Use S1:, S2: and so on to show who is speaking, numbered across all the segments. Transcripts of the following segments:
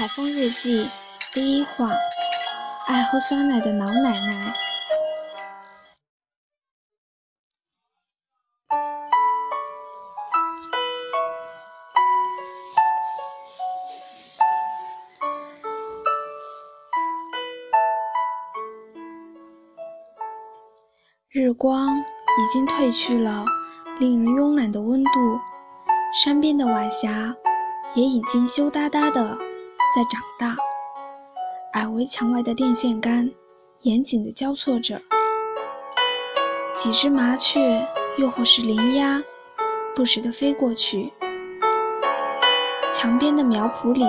S1: 海风日记第一话：爱喝酸奶的老奶奶。日光已经褪去了令人慵懒的温度，山边的晚霞也已经羞答答的。在长大，矮围墙外的电线杆严谨地交错着，几只麻雀又或是林鸦不时地飞过去。墙边的苗圃里，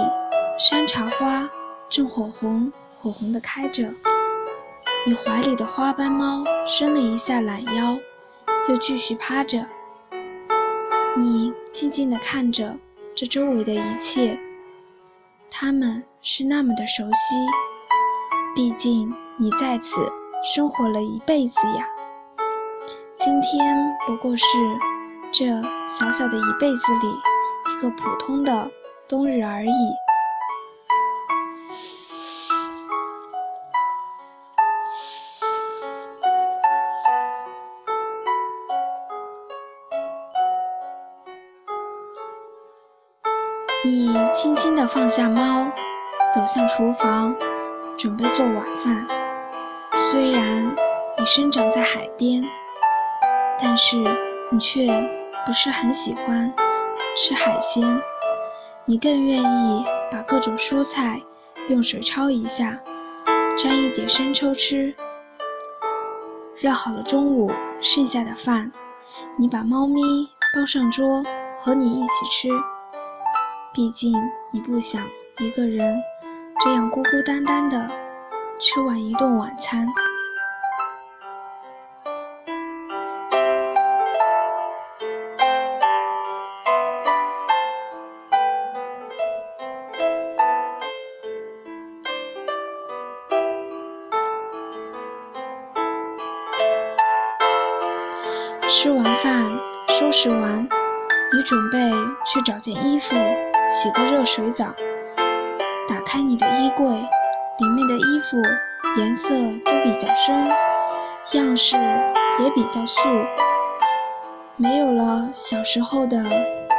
S1: 山茶花正火红火红地开着。你怀里的花斑猫伸了一下懒腰，又继续趴着。你静静地看着这周围的一切。他们是那么的熟悉，毕竟你在此生活了一辈子呀。今天不过是这小小的一辈子里一个普通的冬日而已。轻轻地放下猫，走向厨房，准备做晚饭。虽然你生长在海边，但是你却不是很喜欢吃海鲜。你更愿意把各种蔬菜用水焯一下，沾一点生抽吃。热好了中午剩下的饭，你把猫咪抱上桌，和你一起吃。毕竟你不想一个人这样孤孤单单的吃完一顿晚餐。吃完饭，收拾完，你准备去找件衣服。洗个热水澡，打开你的衣柜，里面的衣服颜色都比较深，样式也比较素，没有了小时候的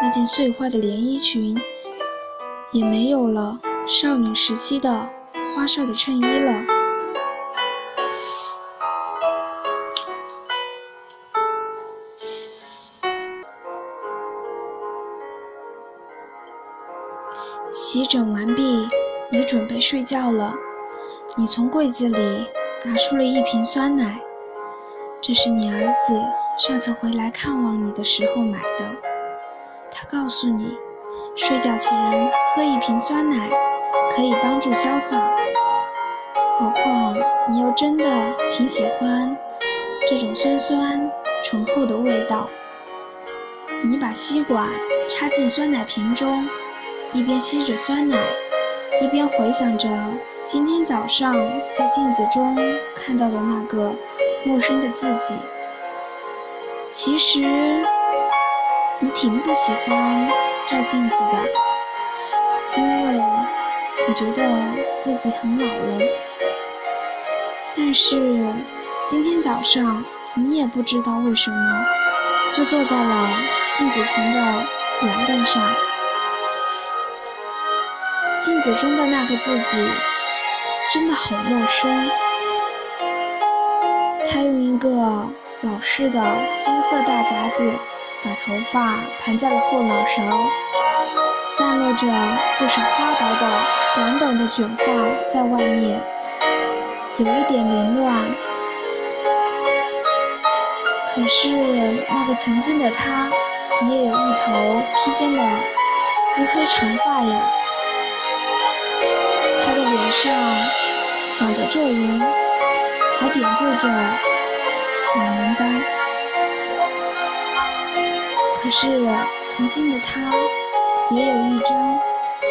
S1: 那件碎花的连衣裙，也没有了少女时期的花哨的衬衣了。洗整完毕，你准备睡觉了。你从柜子里拿出了一瓶酸奶，这是你儿子上次回来看望你的时候买的。他告诉你，睡觉前喝一瓶酸奶可以帮助消化。何况你又真的挺喜欢这种酸酸醇厚的味道。你把吸管插进酸奶瓶中。一边吸着酸奶，一边回想着今天早上在镜子中看到的那个陌生的自己。其实你挺不喜欢照镜子的，因为你觉得自己很老了。但是今天早上你也不知道为什么，就坐在了镜子前的栏凳上。镜子中的那个自己真的好陌生。他用一个老式的棕色大夹子把头发盘在了后脑勺，散落着不少花白的短短的卷发在外面，有一点凌乱。可是那个曾经的他，也有一头披肩的乌黑长发呀。脸上长着皱纹，还点缀着老年斑。可是曾经的他，也有一张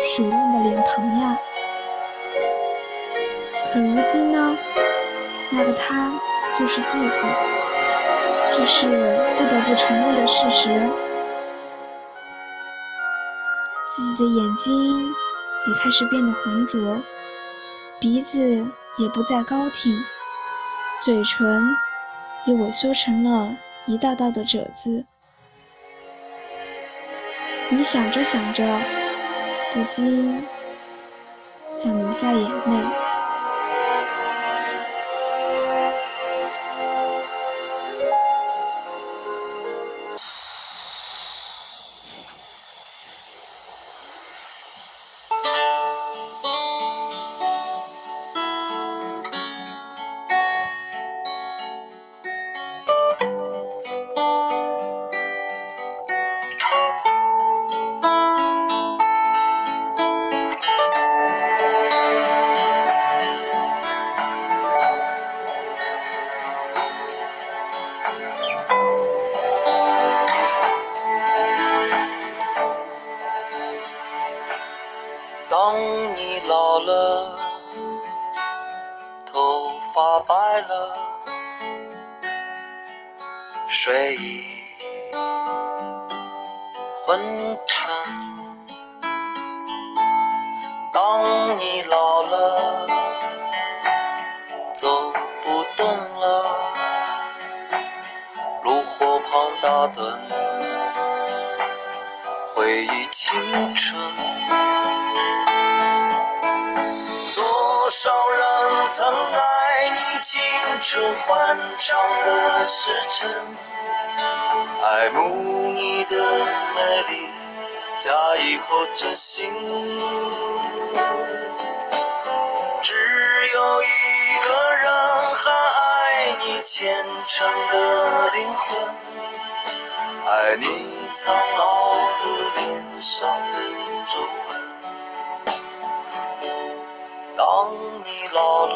S1: 水嫩的脸庞呀。可如今呢，那个他就是自己，这是不得不承认的事实。自己的眼睛也开始变得浑浊，鼻子也不再高挺，嘴唇也萎缩成了一道道的褶子。你想着想着，不禁想流下眼泪。
S2: 快乐睡意昏沉。当你老了，走不动了，炉火旁打盹，青春欢畅的时辰。爱慕你的美丽，假意或真心。只有一个人还爱你虔诚的灵魂，爱你苍老的脸上的皱纹。当你老了，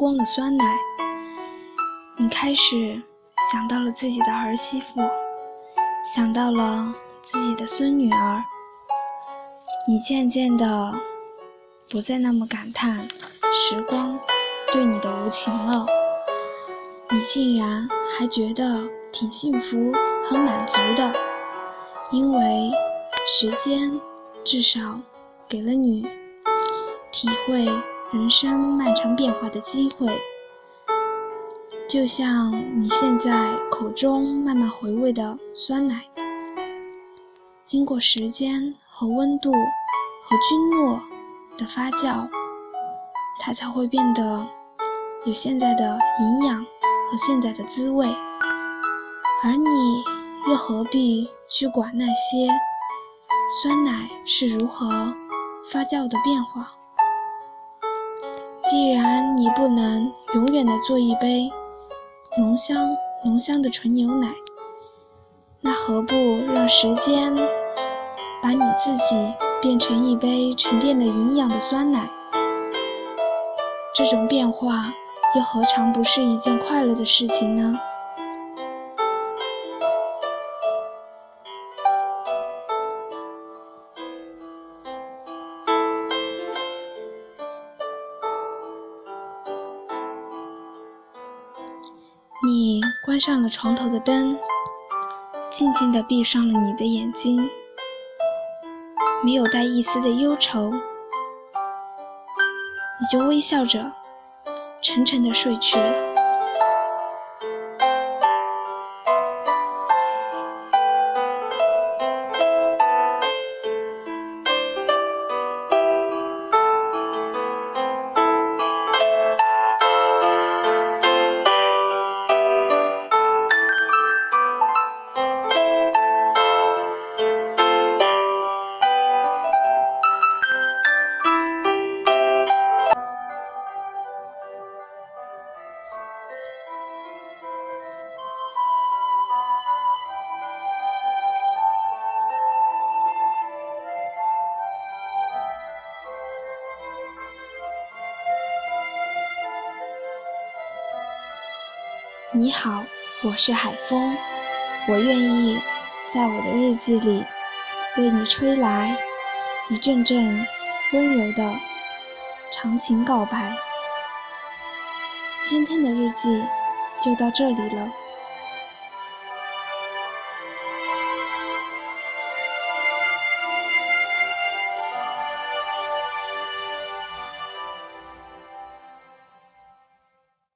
S1: 光了酸奶，你开始想到了自己的儿媳妇，想到了自己的孙女儿，你渐渐的不再那么感叹时光对你的无情了，你竟然还觉得挺幸福、很满足的，因为时间至少给了你体会。人生漫长变化的机会，就像你现在口中慢慢回味的酸奶，经过时间和温度和菌落的发酵，它才会变得有现在的营养和现在的滋味。而你又何必去管那些酸奶是如何发酵的变化？既然你不能永远的做一杯浓香浓香的纯牛奶，那何不让时间把你自己变成一杯沉淀了营养的酸奶？这种变化又何尝不是一件快乐的事情呢？上了床头的灯，静静地闭上了你的眼睛，没有带一丝的忧愁，你就微笑着沉沉地睡去了。你好，我是海风，我愿意在我的日记里为你吹来一阵阵温柔的长情告白。今天的日记就到这里了。